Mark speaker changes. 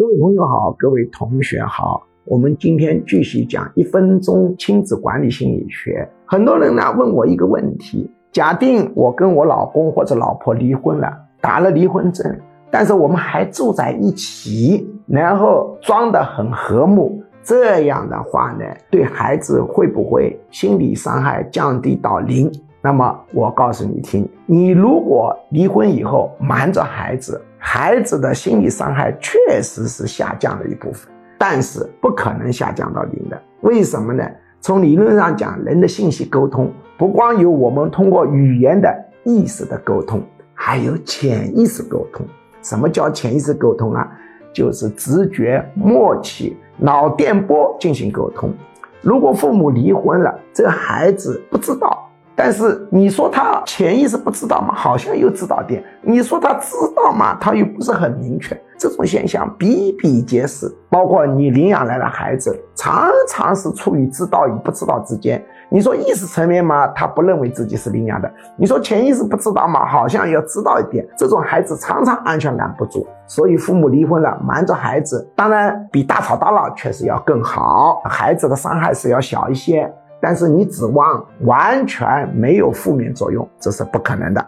Speaker 1: 各位朋友好，各位同学好，我们今天继续讲一分钟亲子管理心理学。很多人呢问我一个问题：假定我跟我老公或者老婆离婚了，打了离婚证，但是我们还住在一起，然后装得很和睦，这样的话呢，对孩子会不会心理伤害降低到零？那么我告诉你听，你如果离婚以后瞒着孩子，孩子的心理伤害确实是下降了一部分，但是不可能下降到零的。为什么呢？从理论上讲，人的信息沟通不光有我们通过语言的意识的沟通，还有潜意识沟通。什么叫潜意识沟通啊？就是直觉、默契、脑电波进行沟通。如果父母离婚了，这个孩子不知道。但是你说他潜意识不知道吗？好像又知道点。你说他知道吗？他又不是很明确。这种现象比比皆是，包括你领养来的孩子，常常是处于知道与不知道之间。你说意识层面嘛，他不认为自己是领养的；你说潜意识不知道嘛，好像要知道一点。这种孩子常常安全感不足，所以父母离婚了，瞒着孩子，当然比大吵大闹确实要更好，孩子的伤害是要小一些。但是你指望完全没有负面作用，这是不可能的。